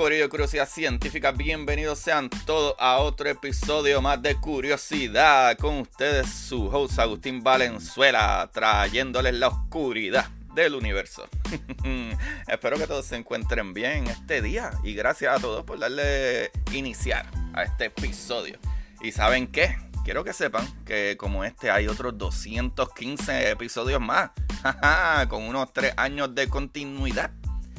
Corillo Curiosidad Científica. Bienvenidos sean todos a otro episodio más de Curiosidad. Con ustedes, su host Agustín Valenzuela, trayéndoles la oscuridad del universo. Espero que todos se encuentren bien este día y gracias a todos por darle iniciar a este episodio. ¿Y saben qué? Quiero que sepan que como este hay otros 215 episodios más, con unos 3 años de continuidad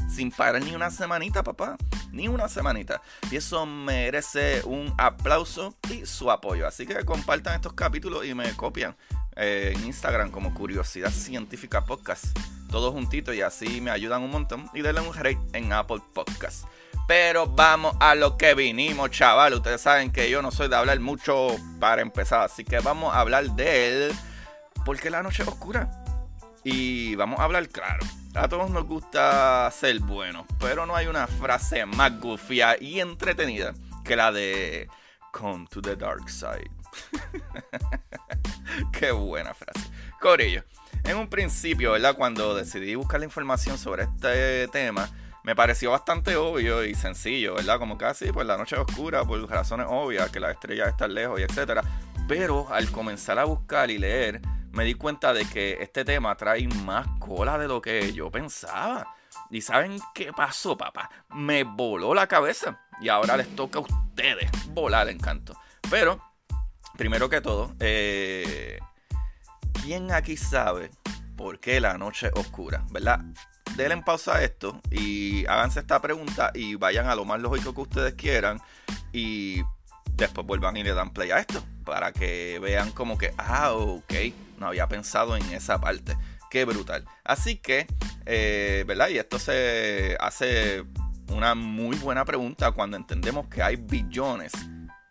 sin parar ni una semanita, papá. Ni una semanita. Y eso merece un aplauso y su apoyo. Así que compartan estos capítulos y me copian eh, en Instagram como Curiosidad Científica Podcast. Todos juntitos y así me ayudan un montón. Y denle un rate en Apple Podcast. Pero vamos a lo que vinimos, chaval. Ustedes saben que yo no soy de hablar mucho para empezar. Así que vamos a hablar de él. Porque la noche es oscura. Y vamos a hablar claro. A todos nos gusta ser buenos, pero no hay una frase más gufia y entretenida que la de Come to the dark side. Qué buena frase. Corillo, en un principio, ¿verdad? Cuando decidí buscar la información sobre este tema, me pareció bastante obvio y sencillo, ¿verdad? Como casi, pues la noche oscura, por razones obvias, que las estrellas están lejos y etcétera. Pero al comenzar a buscar y leer, me di cuenta de que este tema trae más cola de lo que yo pensaba. ¿Y saben qué pasó, papá? Me voló la cabeza. Y ahora les toca a ustedes volar el encanto. Pero, primero que todo, eh, ¿quién aquí sabe por qué la noche oscura? ¿Verdad? Denle en pausa a esto y háganse esta pregunta y vayan a lo más lógico que ustedes quieran. Y después vuelvan y le dan play a esto. Para que vean como que, ah, ok no había pensado en esa parte. Qué brutal. Así que, eh, ¿verdad? Y esto se hace una muy buena pregunta cuando entendemos que hay billones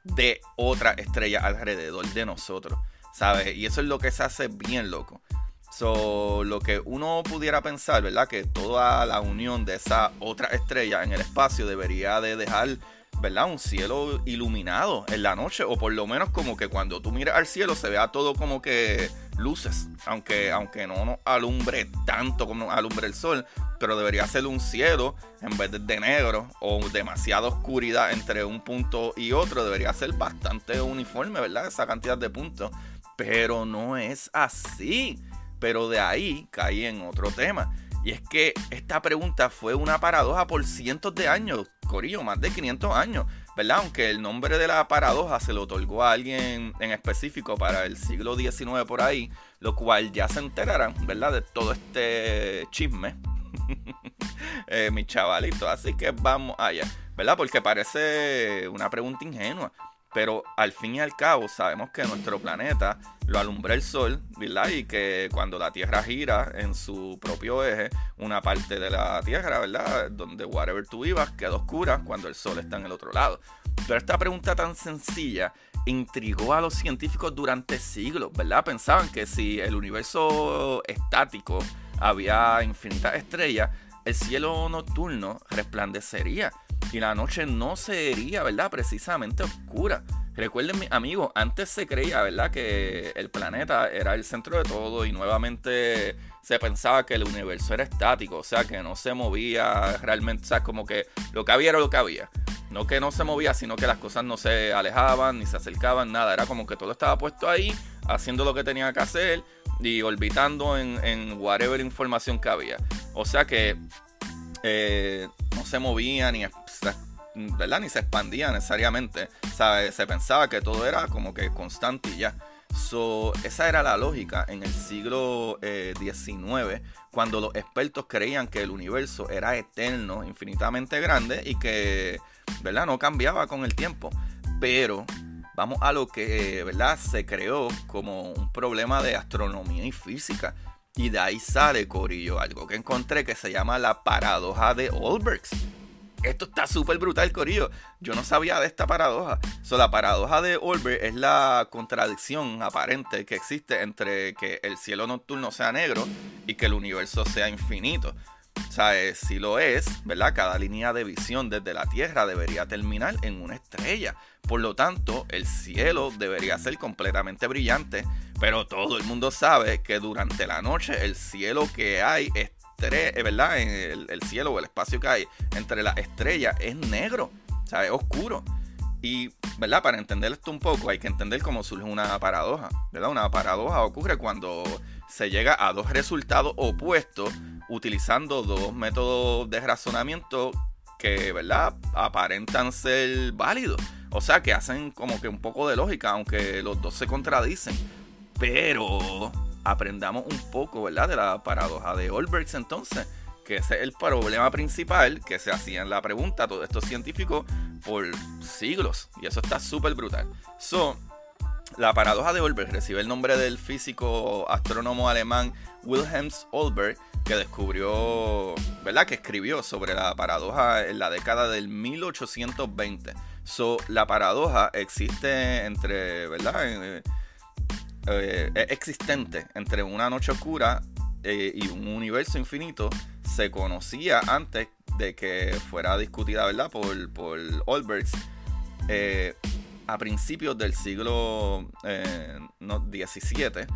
de otras estrellas alrededor de nosotros, ¿sabes? Y eso es lo que se hace bien loco. So, lo que uno pudiera pensar, ¿verdad? Que toda la unión de esa otra estrella en el espacio debería de dejar ¿verdad? Un cielo iluminado en la noche, o por lo menos como que cuando tú miras al cielo se vea todo como que luces, aunque, aunque no nos alumbre tanto como alumbre el sol, pero debería ser un cielo en vez de negro o demasiada oscuridad entre un punto y otro, debería ser bastante uniforme, ¿verdad? Esa cantidad de puntos, pero no es así. Pero de ahí caí en otro tema. Y es que esta pregunta fue una paradoja por cientos de años, Corillo, más de 500 años, ¿verdad? Aunque el nombre de la paradoja se lo otorgó a alguien en específico para el siglo XIX por ahí, lo cual ya se enterarán, ¿verdad? De todo este chisme, eh, mi chavalito. Así que vamos allá, ¿verdad? Porque parece una pregunta ingenua. Pero al fin y al cabo sabemos que nuestro planeta lo alumbra el sol, ¿verdad? Y que cuando la Tierra gira en su propio eje, una parte de la Tierra, ¿verdad? Donde whatever tú vivas queda oscura cuando el sol está en el otro lado. Pero esta pregunta tan sencilla intrigó a los científicos durante siglos, ¿verdad? Pensaban que si el universo estático había infinitas estrellas, el cielo nocturno resplandecería y la noche no sería, ¿verdad? Precisamente oscura. Recuerden, mis amigos, antes se creía, ¿verdad? Que el planeta era el centro de todo y nuevamente se pensaba que el universo era estático, o sea, que no se movía realmente, o sea, como que lo que había era lo que había. No que no se movía, sino que las cosas no se alejaban ni se acercaban, nada. Era como que todo estaba puesto ahí, haciendo lo que tenía que hacer y orbitando en, en whatever información que había. O sea que eh, no se movía ni, ¿verdad? Ni se expandía necesariamente. Se pensaba que todo era como que constante y ya. So, esa era la lógica en el siglo XIX, eh, cuando los expertos creían que el universo era eterno, infinitamente grande y que ¿verdad? no cambiaba con el tiempo. Pero vamos a lo que ¿verdad? se creó como un problema de astronomía y física. Y de ahí sale, Corillo, algo que encontré que se llama la paradoja de Olbergs. Esto está súper brutal, Corillo. Yo no sabía de esta paradoja. So, la paradoja de Olberg es la contradicción aparente que existe entre que el cielo nocturno sea negro y que el universo sea infinito. O sea, eh, si lo es, ¿verdad? Cada línea de visión desde la Tierra debería terminar en una estrella. Por lo tanto, el cielo debería ser completamente brillante. Pero todo el mundo sabe que durante la noche el cielo que hay es eh, ¿verdad? En el, cielo o el espacio que hay entre las estrellas es negro, o sea, es oscuro. Y, ¿verdad? Para entender esto un poco hay que entender cómo surge una paradoja, ¿verdad? Una paradoja ocurre cuando se llega a dos resultados opuestos utilizando dos métodos de razonamiento que, ¿verdad? Aparentan ser válidos. O sea, que hacen como que un poco de lógica, aunque los dos se contradicen. Pero aprendamos un poco, ¿verdad? De la paradoja de Olbergs entonces, que ese es el problema principal que se hacían la pregunta todos estos científicos por siglos. Y eso está súper brutal. So, la paradoja de Olberg recibe el nombre del físico astrónomo alemán Wilhelm Olberg, que descubrió, ¿verdad? Que escribió sobre la paradoja en la década del 1820. So, la paradoja existe entre, ¿verdad? Eh, existente entre una noche oscura eh, y un universo infinito se conocía antes de que fuera discutida, ¿verdad? Por, por Olbergs eh, a principios del siglo XVII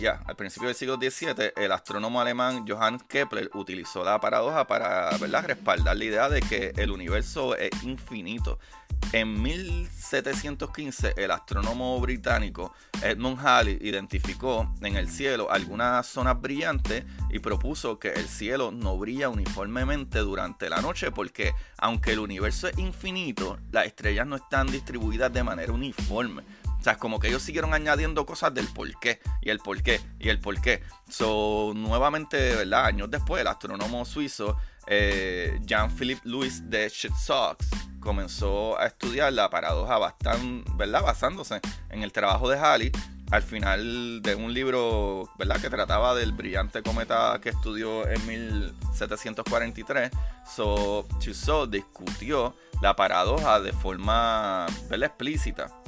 ya, al principio del siglo XVII, el astrónomo alemán Johann Kepler utilizó la paradoja para ¿verdad? respaldar la idea de que el universo es infinito. En 1715, el astrónomo británico Edmund Halley identificó en el cielo algunas zonas brillantes y propuso que el cielo no brilla uniformemente durante la noche porque, aunque el universo es infinito, las estrellas no están distribuidas de manera uniforme. O sea, como que ellos siguieron añadiendo cosas del por qué, y el por qué, y el por qué. So, nuevamente, ¿verdad? Años después, el astrónomo suizo eh, Jean-Philippe Louis de Chitsox comenzó a estudiar la paradoja bastante, ¿verdad? Basándose en el trabajo de Halley al final de un libro, ¿verdad? Que trataba del brillante cometa que estudió en 1743. So, Chitsox discutió la paradoja de forma, ¿verdad? Explícita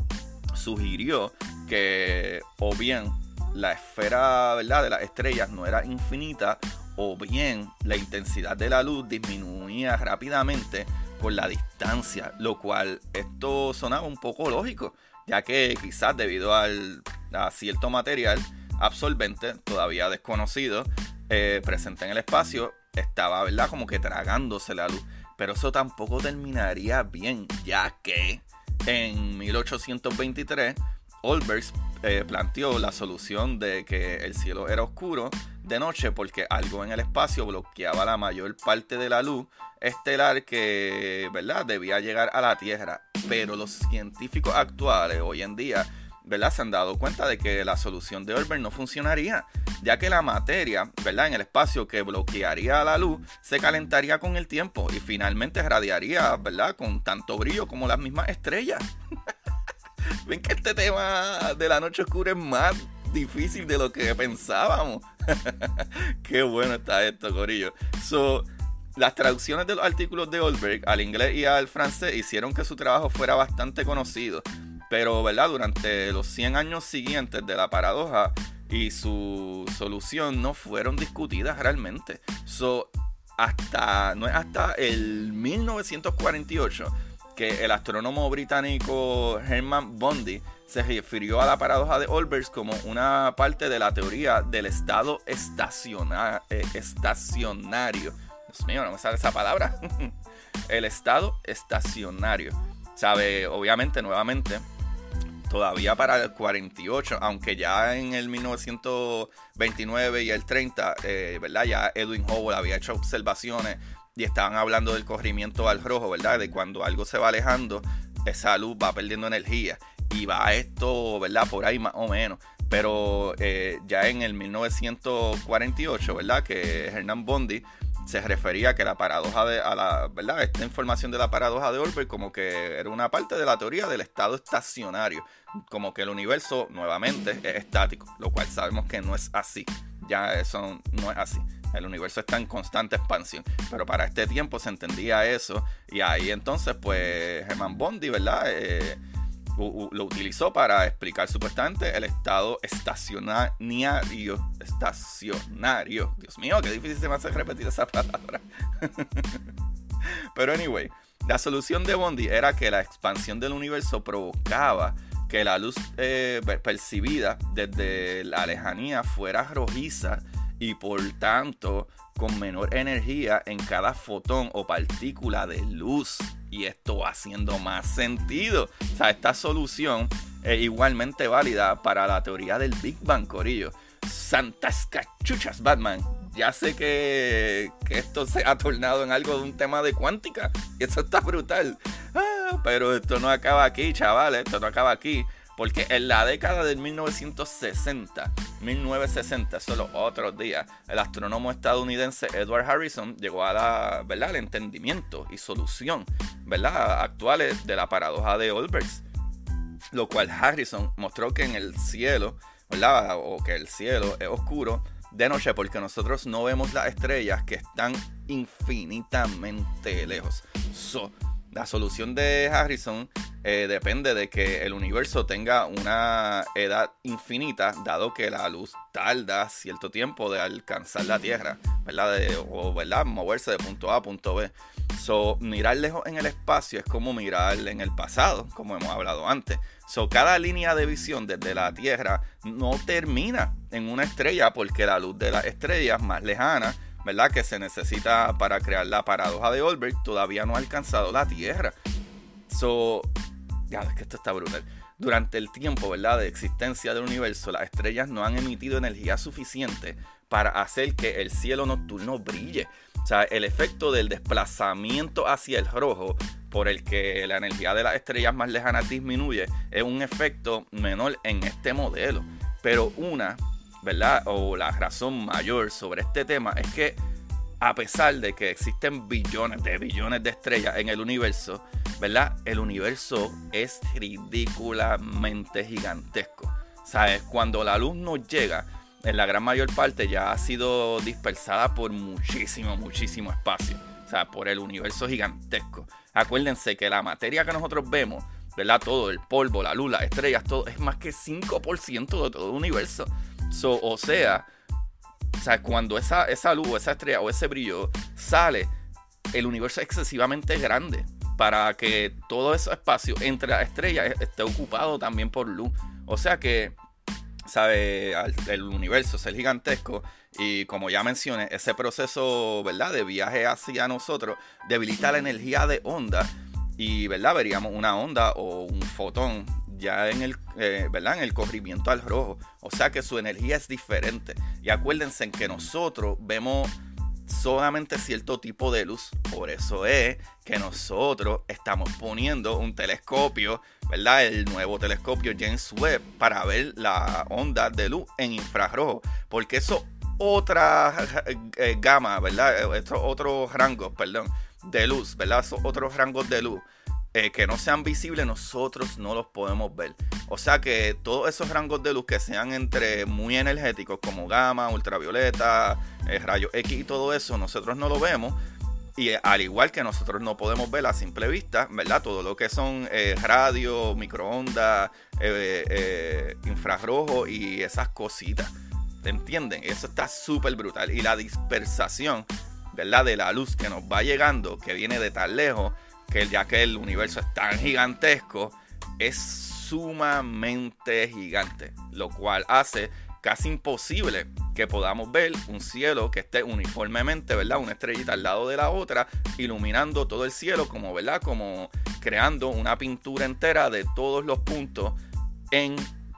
sugirió que o bien la esfera ¿verdad? de las estrellas no era infinita o bien la intensidad de la luz disminuía rápidamente con la distancia, lo cual esto sonaba un poco lógico, ya que quizás debido al, a cierto material absorbente todavía desconocido eh, presente en el espacio, estaba ¿verdad? como que tragándose la luz. Pero eso tampoco terminaría bien, ya que en 1823, Olbers eh, planteó la solución de que el cielo era oscuro de noche porque algo en el espacio bloqueaba la mayor parte de la luz estelar que ¿verdad? debía llegar a la Tierra. Pero los científicos actuales hoy en día ¿verdad? se han dado cuenta de que la solución de Olbers no funcionaría, ya que la materia ¿verdad? en el espacio que bloquearía la luz se calentaría con el tiempo y finalmente radiaría ¿verdad? con tanto brillo como las mismas estrellas. Ven que este tema de la noche oscura es más difícil de lo que pensábamos. Qué bueno está esto, Corillo. So, las traducciones de los artículos de Olberg al inglés y al francés hicieron que su trabajo fuera bastante conocido. Pero, ¿verdad? Durante los 100 años siguientes de la paradoja y su solución no fueron discutidas realmente. So, hasta, no es hasta el 1948 que el astrónomo británico Herman Bondi se refirió a la paradoja de Olbers como una parte de la teoría del estado eh, estacionario. Dios mío, no me sale esa palabra. el estado estacionario. Sabe, obviamente, nuevamente, todavía para el 48, aunque ya en el 1929 y el 30, eh, ¿verdad? Ya Edwin Hubble había hecho observaciones y estaban hablando del corrimiento al rojo, ¿verdad? De cuando algo se va alejando, esa luz va perdiendo energía y va esto, ¿verdad? Por ahí más o menos. Pero eh, ya en el 1948, ¿verdad? Que Hernán Bondi se refería a que la paradoja de, a la, ¿verdad? Esta información de la paradoja de Olbert como que era una parte de la teoría del estado estacionario, como que el universo nuevamente es estático, lo cual sabemos que no es así, ya eso no es así. El universo está en constante expansión. Pero para este tiempo se entendía eso. Y ahí entonces, pues, Herman Bondi, ¿verdad? Eh, lo utilizó para explicar supuestamente el estado estacionario. Estacionario. Dios mío, qué difícil se me hace repetir esa palabra. Pero anyway, la solución de Bondi era que la expansión del universo provocaba que la luz eh, percibida desde la lejanía fuera rojiza y por tanto con menor energía en cada fotón o partícula de luz. Y esto haciendo más sentido. O sea, esta solución es igualmente válida para la teoría del Big Bang, Corillo. Santas cachuchas, Batman. Ya sé que, que esto se ha tornado en algo de un tema de cuántica. Y eso está brutal. Ah, pero esto no acaba aquí, chavales. Esto no acaba aquí. Porque en la década del 1960, 1960, solo otros días, el astrónomo estadounidense Edward Harrison llegó a la, ¿verdad? al entendimiento y solución ¿verdad? actuales de la paradoja de Olbert. Lo cual Harrison mostró que en el cielo, ¿verdad? o que el cielo es oscuro de noche porque nosotros no vemos las estrellas que están infinitamente lejos. La solución de Harrison eh, depende de que el universo tenga una edad infinita, dado que la luz tarda cierto tiempo de alcanzar la Tierra, ¿verdad? o ¿verdad? moverse de punto A a punto B. So, mirar lejos en el espacio es como mirar en el pasado, como hemos hablado antes. So, cada línea de visión desde la Tierra no termina en una estrella porque la luz de las estrellas más lejanas ¿verdad? Que se necesita para crear la paradoja de Olbert todavía no ha alcanzado la Tierra. So, ya es que esto está brutal. Durante el tiempo, ¿verdad? De existencia del universo, las estrellas no han emitido energía suficiente para hacer que el cielo nocturno brille. O sea, el efecto del desplazamiento hacia el rojo por el que la energía de las estrellas más lejanas disminuye es un efecto menor en este modelo. Pero una, ¿verdad? O la razón mayor sobre este tema es que a pesar de que existen billones de billones de estrellas en el universo, ¿verdad? El universo es ridículamente gigantesco. ¿Sabes? Cuando la luz nos llega, en la gran mayor parte ya ha sido dispersada por muchísimo, muchísimo espacio. O sea, por el universo gigantesco. Acuérdense que la materia que nosotros vemos, ¿verdad? Todo, el polvo, la luz, las estrellas, todo, es más que 5% de todo el universo. O sea, o sea, cuando esa, esa luz, esa estrella o ese brillo sale, el universo es excesivamente grande para que todo ese espacio entre las estrellas esté ocupado también por luz. O sea que, ¿sabe? El universo es gigantesco y como ya mencioné, ese proceso, ¿verdad? De viaje hacia nosotros debilita la energía de onda y, ¿verdad? Veríamos una onda o un fotón ya en el, eh, ¿verdad? en el corrimiento al rojo. O sea que su energía es diferente. Y acuérdense en que nosotros vemos solamente cierto tipo de luz. Por eso es que nosotros estamos poniendo un telescopio, ¿verdad? El nuevo telescopio James Webb para ver la onda de luz en infrarrojo. Porque eso otra eh, gama, ¿verdad? Estos otros rangos, perdón, de luz, ¿verdad? otros rangos de luz eh, que no sean visibles, nosotros no los podemos ver. O sea que todos esos rangos de luz que sean entre muy energéticos, como gamma, ultravioleta, eh, rayos X y todo eso, nosotros no lo vemos. Y eh, al igual que nosotros no podemos ver a simple vista, ¿verdad? Todo lo que son radio, microondas, infrarrojo y esas cositas. ¿Entienden? Eso está súper brutal. Y la dispersación, ¿verdad? De la luz que nos va llegando, que viene de tan lejos, que ya que el universo es tan gigantesco, es sumamente gigante, lo cual hace casi imposible que podamos ver un cielo que esté uniformemente, ¿verdad? Una estrellita al lado de la otra, iluminando todo el cielo, como, ¿verdad? Como creando una pintura entera de todos los puntos en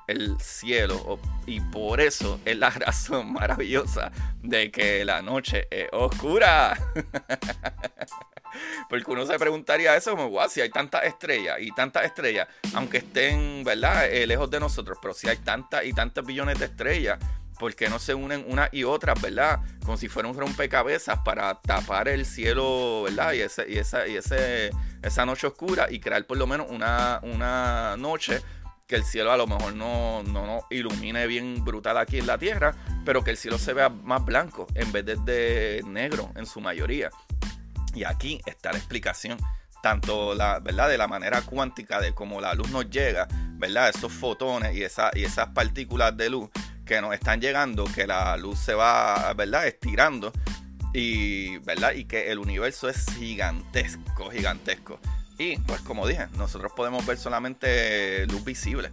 el cielo y por eso es la razón maravillosa de que la noche es oscura. Porque uno se preguntaría eso como, si hay tantas estrellas y tantas estrellas, aunque estén, ¿verdad?, eh, lejos de nosotros, pero si hay tantas y tantos billones de estrellas, ¿por qué no se unen unas y otras, ¿verdad? Como si fuera un rompecabezas para tapar el cielo, ¿verdad? Y, ese, y, esa, y ese, esa noche oscura y crear por lo menos una, una noche que el cielo a lo mejor no, no nos ilumine bien brutal aquí en la Tierra, pero que el cielo se vea más blanco en vez de negro en su mayoría. Y aquí está la explicación, tanto la, ¿verdad? de la manera cuántica de cómo la luz nos llega, ¿verdad? esos fotones y, esa, y esas partículas de luz que nos están llegando, que la luz se va ¿verdad? estirando y, ¿verdad? y que el universo es gigantesco, gigantesco. Y pues como dije, nosotros podemos ver solamente luz visible.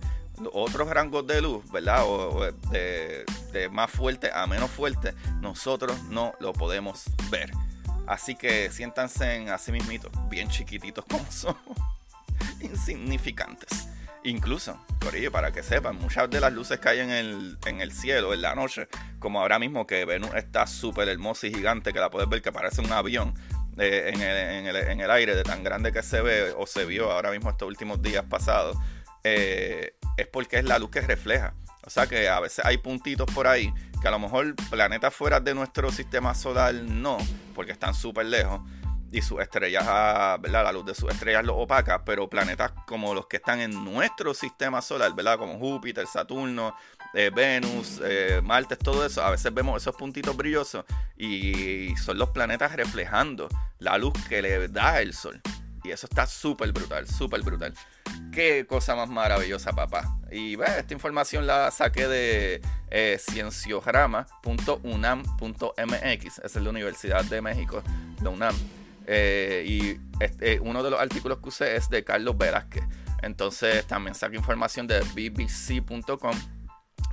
Otros rangos de luz, ¿verdad? O, de, de más fuerte a menos fuerte, nosotros no lo podemos ver. Así que siéntanse en así mismitos, bien chiquititos como son, insignificantes. Incluso, Corillo, para que sepan, muchas de las luces que hay en el, en el cielo en la noche, como ahora mismo que Venus está súper hermosa y gigante, que la puedes ver que parece un avión eh, en, el, en, el, en, el, aire de tan grande que se ve o se vio ahora mismo estos últimos días pasados, eh, es porque es la luz que refleja. O sea que a veces hay puntitos por ahí que a lo mejor planetas fuera de nuestro sistema solar no, porque están súper lejos y sus estrellas, ah, ¿verdad? La luz de sus estrellas lo opaca, pero planetas como los que están en nuestro sistema solar, ¿verdad? Como Júpiter, Saturno, eh, Venus, eh, Marte, todo eso, a veces vemos esos puntitos brillosos y son los planetas reflejando la luz que le da el sol. Y eso está súper brutal, súper brutal. Qué cosa más maravillosa, papá. Y ve, esta información la saqué de eh, cienciograma.unam.mx. Esa es la Universidad de México, de UNAM. Eh, y este, uno de los artículos que usé es de Carlos Velázquez. Entonces también saqué información de bbc.com,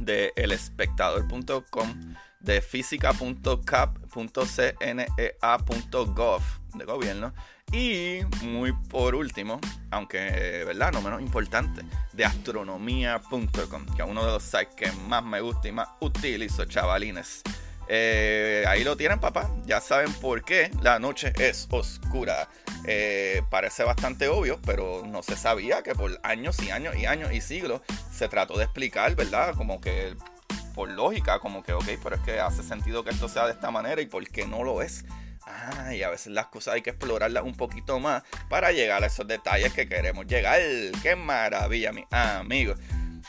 de elespectador.com, de física.cap.cnea.gov de gobierno y muy por último, aunque verdad no menos importante, de astronomía.com, que es uno de los sites que más me gusta y más utilizo, chavalines. Eh, ahí lo tienen, papá. Ya saben por qué la noche es oscura. Eh, parece bastante obvio, pero no se sabía que por años y años y años y siglos se trató de explicar, ¿verdad? Como que por lógica, como que, ok, pero es que hace sentido que esto sea de esta manera y por qué no lo es. Ah, y a veces las cosas hay que explorarlas un poquito más para llegar a esos detalles que queremos llegar. ¡Qué maravilla, mis amigos!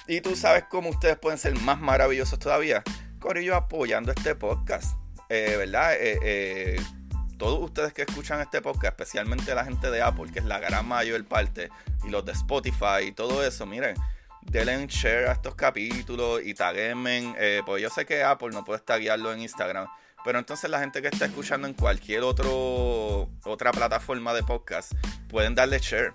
Y tú sabes cómo ustedes pueden ser más maravillosos todavía. Corillo apoyando este podcast. Eh, ¿Verdad? Eh, eh, todos ustedes que escuchan este podcast, especialmente la gente de Apple, que es la gran mayor parte, y los de Spotify y todo eso, miren, denle share a estos capítulos y taguenme. pues yo sé que Apple no puede taguearlo en Instagram pero entonces la gente que está escuchando en cualquier otro, otra plataforma de podcast pueden darle share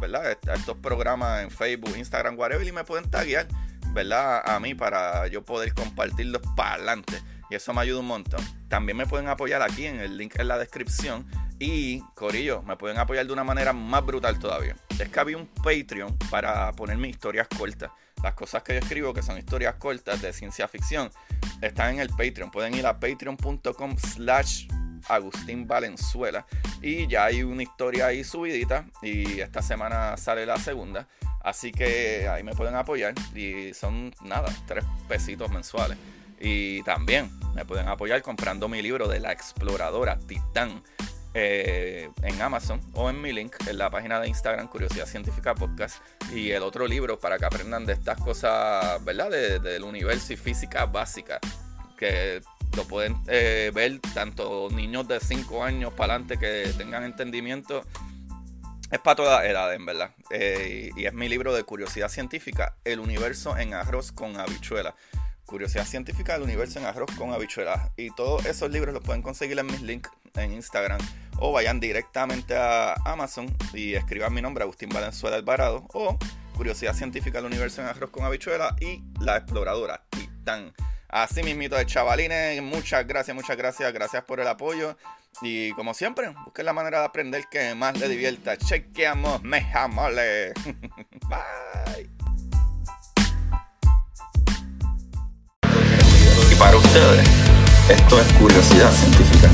¿verdad? a estos programas en Facebook, Instagram, whatever, y me pueden taguear ¿verdad? a mí para yo poder compartirlos para adelante. Y eso me ayuda un montón. También me pueden apoyar aquí en el link en la descripción. Y, Corillo, me pueden apoyar de una manera más brutal todavía. Es que había un Patreon para poner mis historias cortas. Las cosas que yo escribo, que son historias cortas de ciencia ficción, están en el Patreon. Pueden ir a patreon.com slash Agustín Valenzuela. Y ya hay una historia ahí subidita. Y esta semana sale la segunda. Así que ahí me pueden apoyar. Y son nada, tres pesitos mensuales. Y también me pueden apoyar comprando mi libro de la exploradora Titán eh, en Amazon o en mi link en la página de Instagram Curiosidad Científica Podcast y el otro libro para que aprendan de estas cosas, ¿verdad? del universo y física básica que lo pueden eh, ver tanto niños de 5 años para adelante que tengan entendimiento. Es para toda edad, en verdad. Eh, y es mi libro de curiosidad científica, El universo en arroz con habichuela. Curiosidad científica del universo en arroz con habichuelas. Y todos esos libros los pueden conseguir en mis links en Instagram o vayan directamente a Amazon y escriban mi nombre, Agustín Valenzuela Alvarado, o Curiosidad Científica del Universo en Arroz con Habichuela y La Exploradora Titán. Así mismito de chavalines, muchas gracias, muchas gracias, gracias por el apoyo. Y como siempre, busquen la manera de aprender que más le divierta. Chequeamos, mejamole. Bye. Y para ustedes, esto es. Curiosidad científica.